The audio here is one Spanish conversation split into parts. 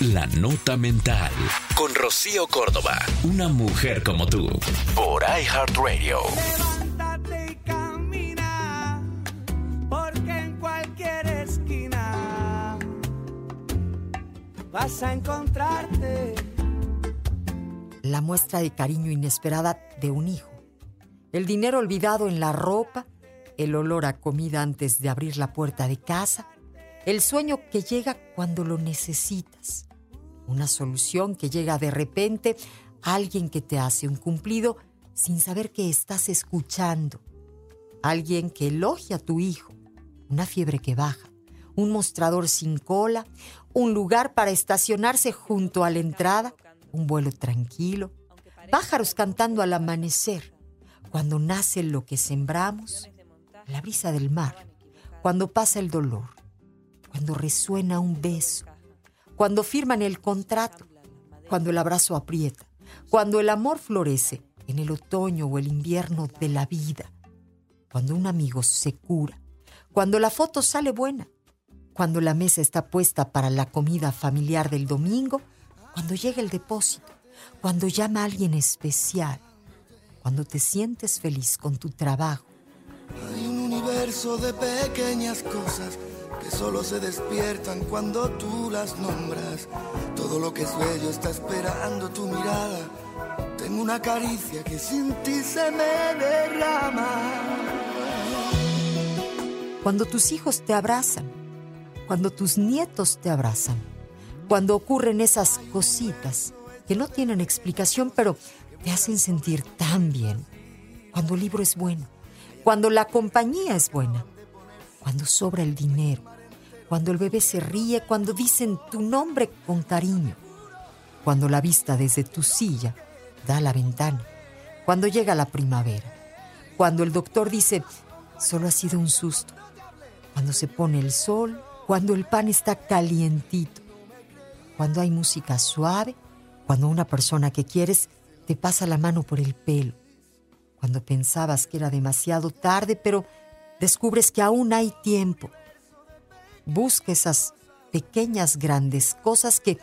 La nota mental con Rocío Córdoba. Una mujer como tú. Por iHeartRadio. Levántate y camina, porque en cualquier esquina vas a encontrarte. la muestra de cariño inesperada de un hijo. El dinero olvidado en la ropa, el olor a comida antes de abrir la puerta de casa, el sueño que llega cuando lo necesitas, una solución que llega de repente, alguien que te hace un cumplido sin saber que estás escuchando, alguien que elogia a tu hijo, una fiebre que baja, un mostrador sin cola, un lugar para estacionarse junto a la entrada, un vuelo tranquilo, pájaros cantando al amanecer, cuando nace lo que sembramos, la brisa del mar, cuando pasa el dolor, cuando resuena un beso, cuando firman el contrato, cuando el abrazo aprieta, cuando el amor florece en el otoño o el invierno de la vida, cuando un amigo se cura, cuando la foto sale buena, cuando la mesa está puesta para la comida familiar del domingo, cuando llega el depósito, cuando llama a alguien especial, cuando te sientes feliz con tu trabajo. Hay un universo de pequeñas cosas que solo se despiertan cuando tú las nombras. Todo lo que es bello está esperando tu mirada. Tengo una caricia que sin ti se me derrama. Cuando tus hijos te abrazan, cuando tus nietos te abrazan, cuando ocurren esas cositas que no tienen explicación, pero te hacen sentir tan bien. Cuando el libro es bueno, cuando la compañía es buena, cuando sobra el dinero, cuando el bebé se ríe, cuando dicen tu nombre con cariño, cuando la vista desde tu silla da a la ventana, cuando llega la primavera, cuando el doctor dice, solo ha sido un susto, cuando se pone el sol, cuando el pan está calientito, cuando hay música suave, cuando una persona que quieres te pasa la mano por el pelo, cuando pensabas que era demasiado tarde, pero descubres que aún hay tiempo. Busca esas pequeñas, grandes cosas que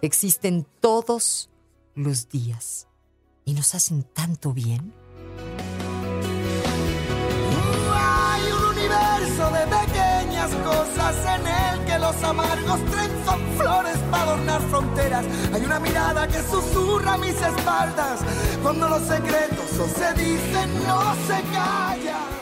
existen todos los días y nos hacen tanto bien. Hay un universo de pequeñas cosas en el que los amargos trenzan flores para adornar fronteras. Hay una mirada que susurra mis espaldas. Cuando los secretos no se dicen, no se callan.